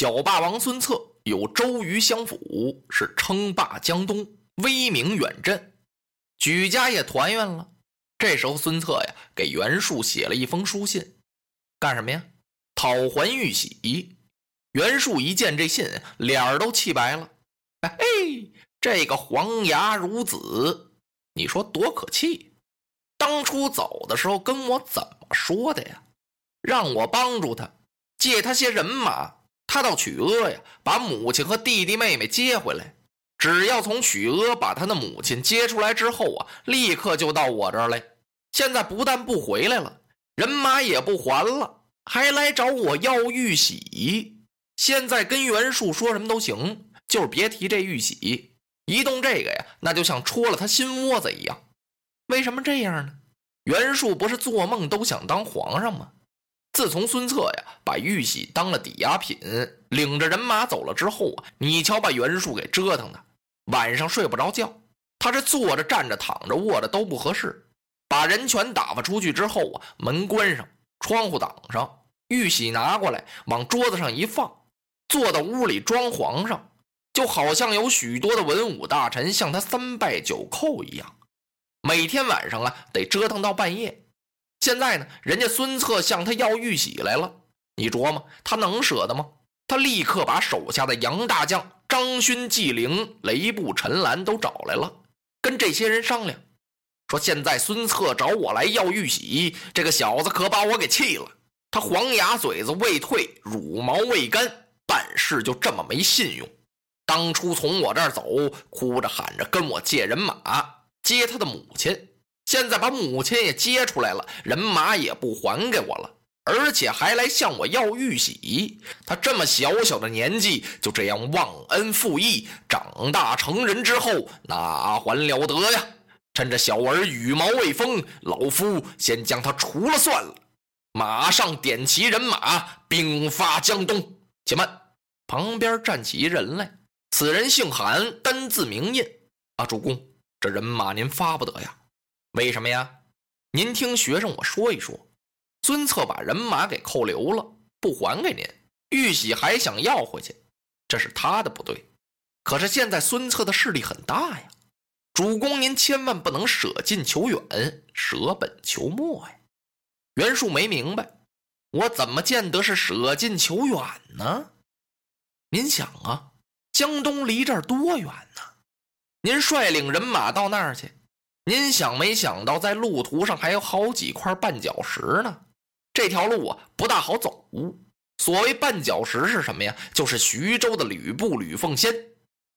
小霸王孙策有周瑜相辅，是称霸江东，威名远震，举家也团圆了。这时候，孙策呀给袁术写了一封书信，干什么呀？讨还玉玺。袁术一见这信，脸儿都气白了。哎，这个黄牙孺子，你说多可气！当初走的时候跟我怎么说的呀？让我帮助他，借他些人马。他到曲阿呀，把母亲和弟弟妹妹接回来。只要从曲阿把他的母亲接出来之后啊，立刻就到我这儿来。现在不但不回来了，人马也不还了，还来找我要玉玺。现在跟袁术说什么都行，就是别提这玉玺。一动这个呀，那就像戳了他心窝子一样。为什么这样呢？袁术不是做梦都想当皇上吗？自从孙策呀把玉玺当了抵押品，领着人马走了之后啊，你瞧把袁术给折腾的，晚上睡不着觉。他这坐着、站着、躺着、卧着都不合适。把人全打发出去之后啊，门关上，窗户挡上，玉玺拿过来往桌子上一放，坐到屋里装皇上，就好像有许多的文武大臣向他三拜九叩一样。每天晚上啊，得折腾到半夜。现在呢，人家孙策向他要玉玺来了，你琢磨他能舍得吗？他立刻把手下的杨大将张勋、纪灵、雷布、陈兰都找来了，跟这些人商量，说现在孙策找我来要玉玺，这个小子可把我给气了。他黄牙嘴子未退，乳毛未干，办事就这么没信用。当初从我这儿走，哭着喊着跟我借人马接他的母亲。现在把母亲也接出来了，人马也不还给我了，而且还来向我要玉玺。他这么小小的年纪，就这样忘恩负义，长大成人之后，哪还了得呀？趁着小儿羽毛未丰，老夫先将他除了算了。马上点齐人马，兵发江东。且慢，旁边站起一人来，此人姓韩，单字明印。啊，主公，这人马您发不得呀。为什么呀？您听学生我说一说，孙策把人马给扣留了，不还给您，玉玺还想要回去，这是他的不对。可是现在孙策的势力很大呀，主公您千万不能舍近求远，舍本求末呀。袁术没明白，我怎么见得是舍近求远呢？您想啊，江东离这儿多远呢？您率领人马到那儿去。您想没想到，在路途上还有好几块绊脚石呢？这条路啊不大好走。所谓绊脚石是什么呀？就是徐州的吕布吕奉先。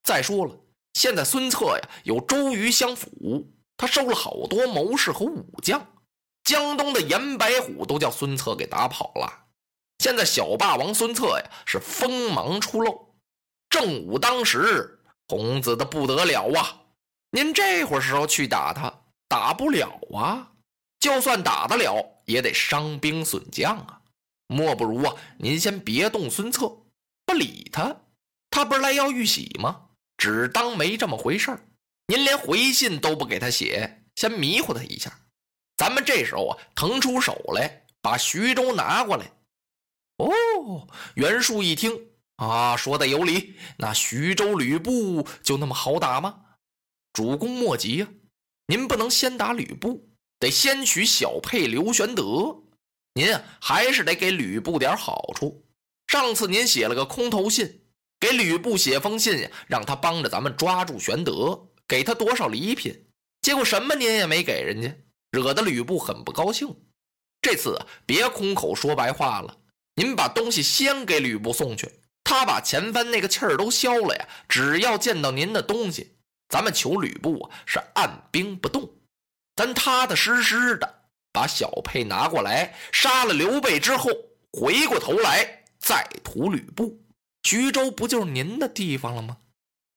再说了，现在孙策呀有周瑜相辅，他收了好多谋士和武将，江东的严白虎都叫孙策给打跑了。现在小霸王孙策呀是锋芒初露，正午当时，孔子的不得了啊！您这会儿时候去打他，打不了啊！就算打得了，也得伤兵损将啊！莫不如啊，您先别动孙策，不理他。他不是来要玉玺吗？只当没这么回事儿。您连回信都不给他写，先迷糊他一下。咱们这时候啊，腾出手来，把徐州拿过来。哦，袁术一听啊，说的有理。那徐州吕布就那么好打吗？主公莫急呀，您不能先打吕布，得先取小沛刘玄德。您啊，还是得给吕布点好处。上次您写了个空头信，给吕布写封信呀，让他帮着咱们抓住玄德，给他多少礼品。结果什么您也没给人家，惹得吕布很不高兴。这次别空口说白话了，您把东西先给吕布送去，他他把前番那个气儿都消了呀，只要见到您的东西，咱们求吕布啊是按兵不动，咱踏踏实实的把小沛拿过来，杀了刘备之后，回过头来再屠吕布，徐州不就是您的地方了吗？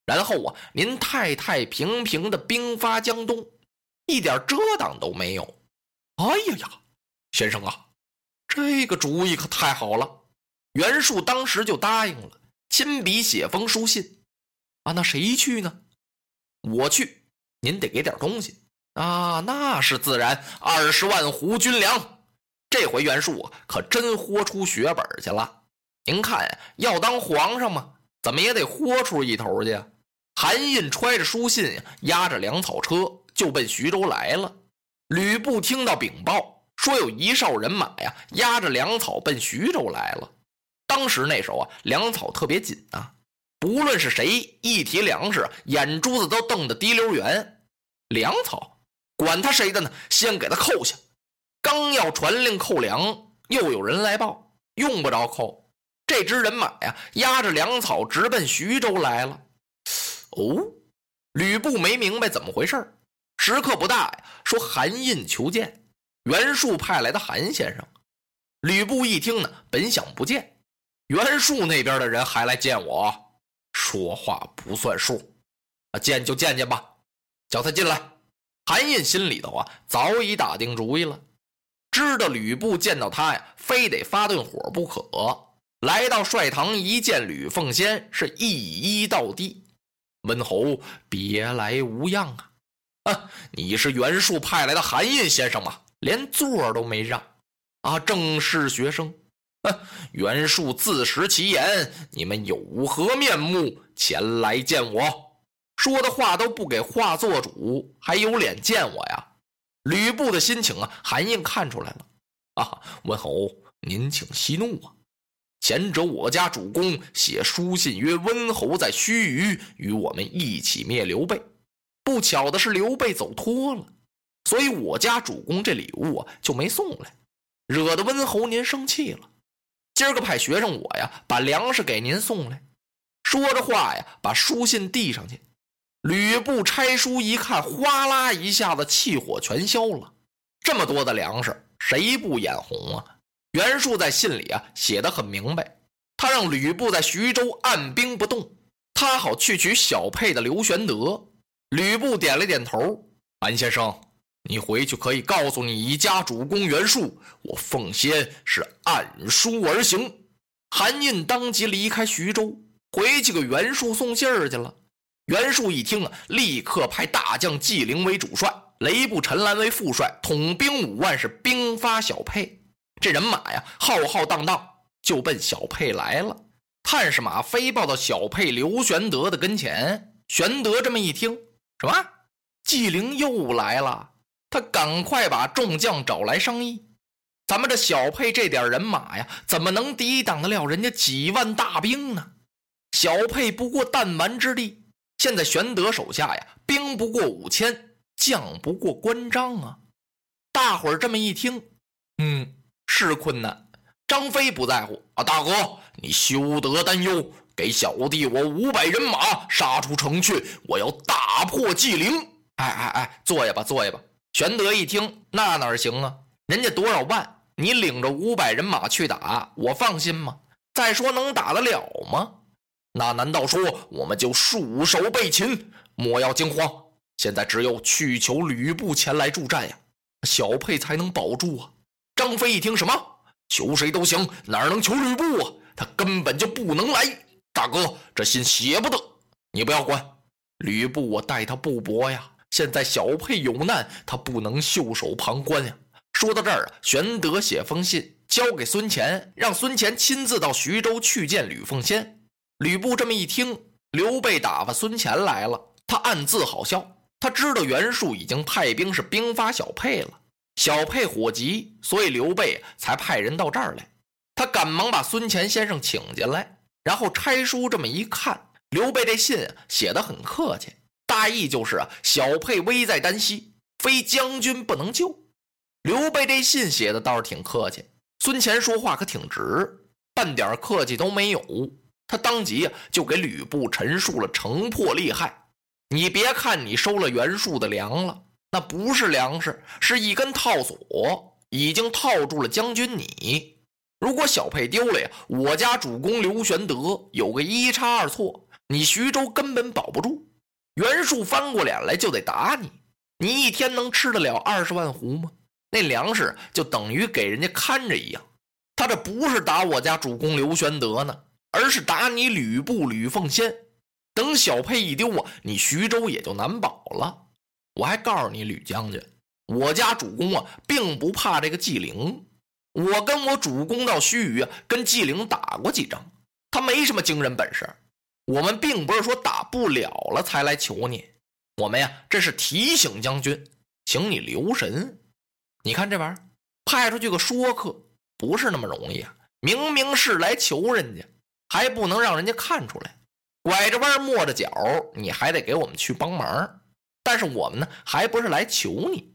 然后啊，您太太平平的兵发江东，一点遮挡都没有。哎呀呀，先生啊，这个主意可太好了！袁术当时就答应了，亲笔写封书信。啊，那谁去呢？我去，您得给点东西啊。那是自然，二十万斛军粮。这回袁术可真豁出血本去了。您看，要当皇上嘛，怎么也得豁出一头去。韩印揣着书信呀，押着粮草车就奔徐州来了。吕布听到禀报，说有一哨人马呀，押着粮草奔徐州来了。当时那时候啊，粮草特别紧啊，不论是谁一提粮食，眼珠子都瞪得滴溜圆。粮草，管他谁的呢，先给他扣下。刚要传令扣粮，又有人来报，用不着扣。这支人马呀，押着粮草直奔徐州来了。哦，吕布没明白怎么回事时刻不大呀，说韩印求见，袁术派来的韩先生。吕布一听呢，本想不见，袁术那边的人还来见我，说话不算数，啊，见就见见吧，叫他进来。韩印心里头啊，早已打定主意了，知道吕布见到他呀，非得发顿火不可。来到帅堂一见吕奉先，是一一到地。温侯，别来无恙啊！啊，你是袁术派来的韩印先生吗？连座都没让啊！正式学生，袁术自食其言，你们有何面目前来见我？说的话都不给话做主，还有脸见我呀？吕布的心情啊，韩印看出来了啊！温侯，您请息怒啊！前者我家主公写书信曰：“温侯在须臾与我们一起灭刘备。”不巧的是刘备走脱了，所以我家主公这礼物啊就没送来，惹得温侯您生气了。今儿个派学生我呀把粮食给您送来。说着话呀，把书信递上去。吕布拆书一看，哗啦一下子气火全消了。这么多的粮食，谁不眼红啊？袁术在信里啊写的很明白，他让吕布在徐州按兵不动，他好去取小沛的刘玄德。吕布点了点头：“韩先生，你回去可以告诉你家主公袁术，我奉先是按书而行。”韩印当即离开徐州，回去给袁术送信儿去了。袁术一听啊，立刻派大将纪灵为主帅，雷部陈兰为副帅，统兵五万，是兵发小沛。这人马呀，浩浩荡荡就奔小沛来了。探视马飞报到小沛刘玄德的跟前。玄德这么一听，什么？纪灵又来了？他赶快把众将找来商议。咱们这小沛这点人马呀，怎么能抵挡得了人家几万大兵呢？小沛不过弹丸之地。现在玄德手下呀，兵不过五千，将不过关张啊。大伙儿这么一听，嗯。是困难，张飞不在乎啊！大哥，你休得担忧，给小弟我五百人马杀出城去，我要大破纪灵！哎哎哎，坐下吧，坐下吧。玄德一听，那哪行啊？人家多少万，你领着五百人马去打，我放心吗？再说能打得了吗？那难道说我们就束手被擒？莫要惊慌，现在只有去求吕布前来助战呀，小沛才能保住啊！张飞一听，什么求谁都行，哪能求吕布啊？他根本就不能来。大哥，这信写不得，你不要管。吕布，我待他不薄呀。现在小沛有难，他不能袖手旁观呀。说到这儿啊，玄德写封信交给孙乾，让孙乾亲自到徐州去见吕奉先。吕布这么一听，刘备打发孙乾来了，他暗自好笑。他知道袁术已经派兵是兵发小沛了。小沛火急，所以刘备才派人到这儿来。他赶忙把孙乾先生请进来，然后拆书这么一看，刘备这信写的很客气，大意就是啊，小沛危在旦夕，非将军不能救。刘备这信写的倒是挺客气，孙乾说话可挺直，半点客气都没有。他当即就给吕布陈述了城破利害。你别看你收了袁术的粮了，那不是粮食，是一根套索，已经套住了将军你。如果小沛丢了呀，我家主公刘玄德有个一差二错，你徐州根本保不住。袁术翻过脸来就得打你，你一天能吃得了二十万斛吗？那粮食就等于给人家看着一样。他这不是打我家主公刘玄德呢，而是打你吕布吕奉先。等小沛一丢啊，你徐州也就难保了。我还告诉你吕将军，我家主公啊，并不怕这个纪灵。我跟我主公到须臾啊，跟纪灵打过几仗，他没什么惊人本事。我们并不是说打不了了才来求你，我们呀，这是提醒将军，请你留神。你看这玩意儿，派出去个说客，不是那么容易啊！明明是来求人家，还不能让人家看出来，拐着弯抹着角，你还得给我们去帮忙。但是我们呢，还不是来求你。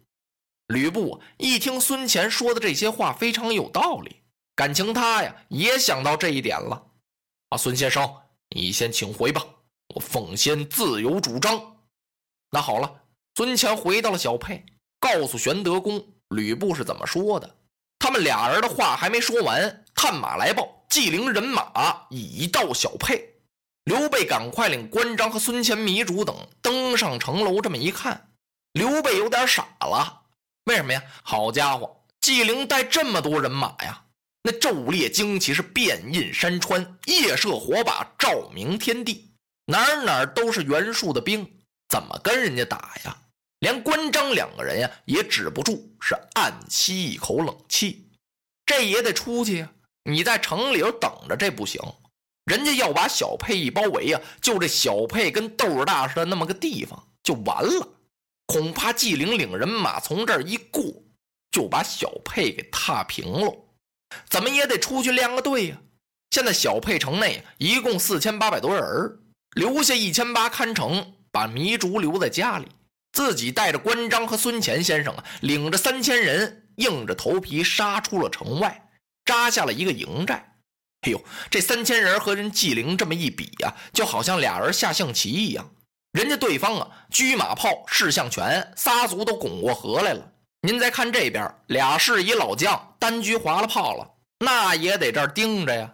吕布一听孙乾说的这些话非常有道理，感情他呀也想到这一点了。啊，孙先生，你先请回吧，我奉先自有主张。那好了，孙乾回到了小沛，告诉玄德公吕布是怎么说的。他们俩人的话还没说完，探马来报，纪灵人马已到小沛。刘备赶快领关张和孙乾、糜竺等登上城楼，这么一看，刘备有点傻了。为什么呀？好家伙，纪灵带这么多人马呀！那昼猎旌旗是遍印山川，夜射火把照明天地，哪哪都是袁术的兵，怎么跟人家打呀？连关张两个人呀也止不住，是暗吸一口冷气。这也得出去呀！你在城里头等着，这不行。人家要把小沛一包围呀，就这小沛跟豆大似的那么个地方就完了。恐怕纪灵领人马从这儿一过，就把小沛给踏平喽。怎么也得出去练个队呀！现在小沛城内一共四千八百多人，留下一千八看城，把糜竺留在家里，自己带着关张和孙乾先生啊，领着三千人，硬着头皮杀出了城外，扎下了一个营寨。哎呦，这三千人和人纪灵这么一比呀，就好像俩人下象棋一样。人家对方啊，车马炮、士象全，仨族都拱过河来了。您再看这边，俩是一老将单车划了炮了，那也得这儿盯着呀。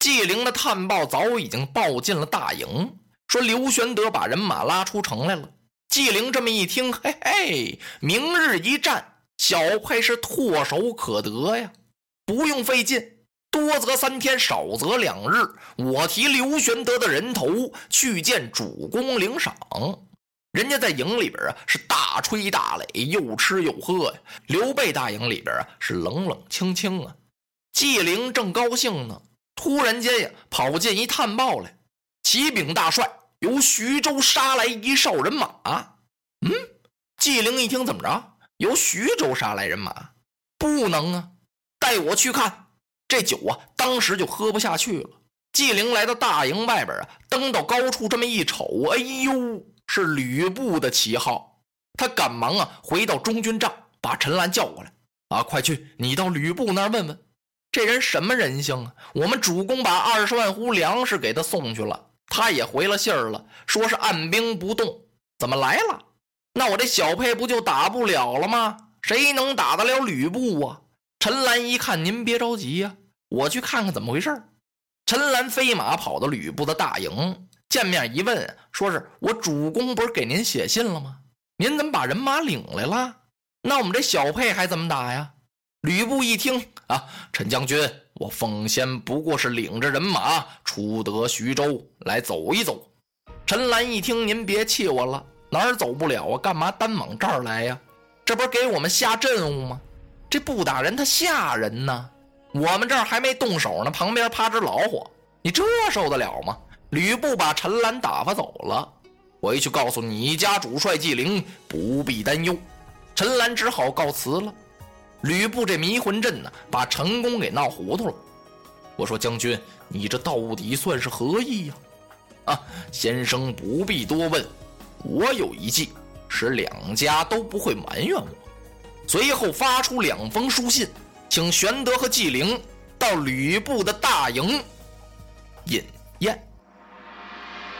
纪灵的探报早已经报进了大营，说刘玄德把人马拉出城来了。纪灵这么一听，嘿嘿，明日一战，小沛是唾手可得呀，不用费劲。多则三天，少则两日。我提刘玄德的人头去见主公领赏。人家在营里边啊，是大吹大擂，又吃又喝呀。刘备大营里边啊，是冷冷清清啊。纪灵正高兴呢，突然间呀，跑进一探报来：启禀大帅，由徐州杀来一哨人马。嗯，纪灵一听，怎么着？由徐州杀来人马？不能啊，带我去看。这酒啊，当时就喝不下去了。纪灵来到大营外边啊，登到高处这么一瞅，哎呦，是吕布的旗号。他赶忙啊，回到中军帐，把陈兰叫过来啊，快去，你到吕布那儿问问，这人什么人性啊？我们主公把二十万斛粮食给他送去了，他也回了信儿了，说是按兵不动。怎么来了？那我这小沛不就打不了了吗？谁能打得了吕布啊？陈兰一看，您别着急呀，我去看看怎么回事陈兰飞马跑到吕布的大营，见面一问，说是我主公不是给您写信了吗？您怎么把人马领来了？那我们这小沛还怎么打呀？吕布一听啊，陈将军，我奉先不过是领着人马出得徐州来走一走。陈兰一听，您别气我了，哪儿走不了啊？干嘛单往这儿来呀？这不是给我们下阵务吗？这不打人，他吓人呢。我们这儿还没动手呢，旁边趴只老虎，你这受得了吗？吕布把陈兰打发走了，回去告诉你家主帅纪灵，不必担忧。陈兰只好告辞了。吕布这迷魂阵呢，把陈宫给闹糊涂了。我说将军，你这到底算是何意呀？啊，先生不必多问，我有一计，使两家都不会埋怨我。随后发出两封书信，请玄德和纪灵到吕布的大营饮宴。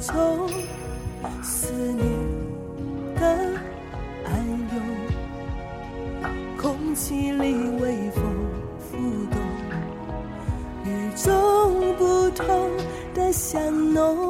从思念的暗涌，空气里微风浮动，与众不同的香浓，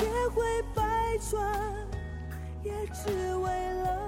千回百转，也只为了